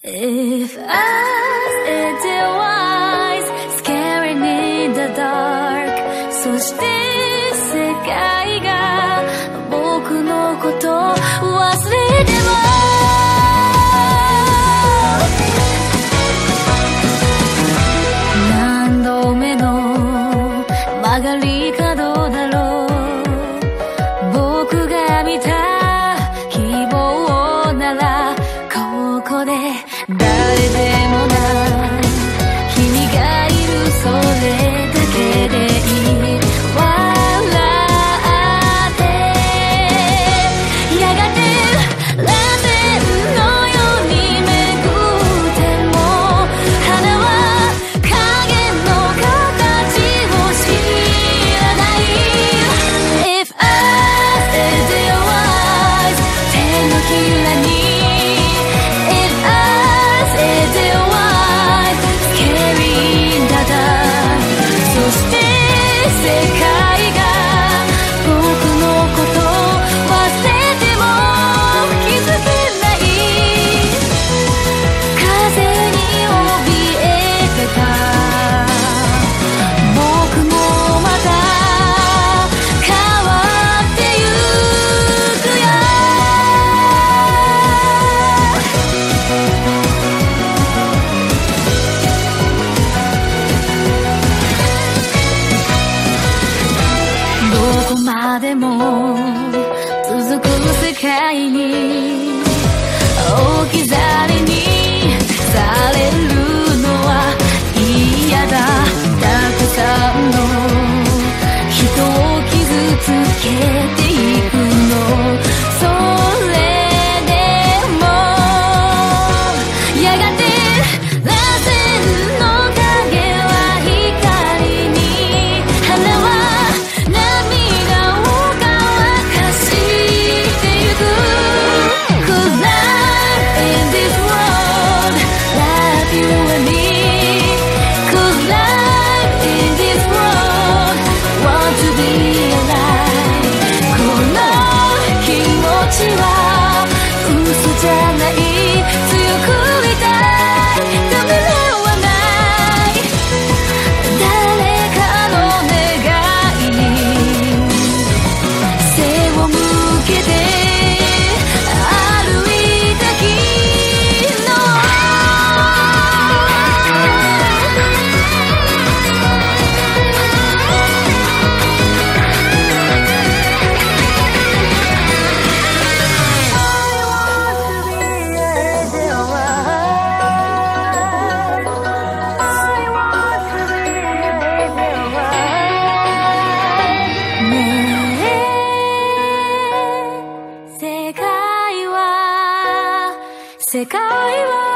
If as it was scaring in the dark, so stay sick. physical こまでも続く世界に置き去りに。世界は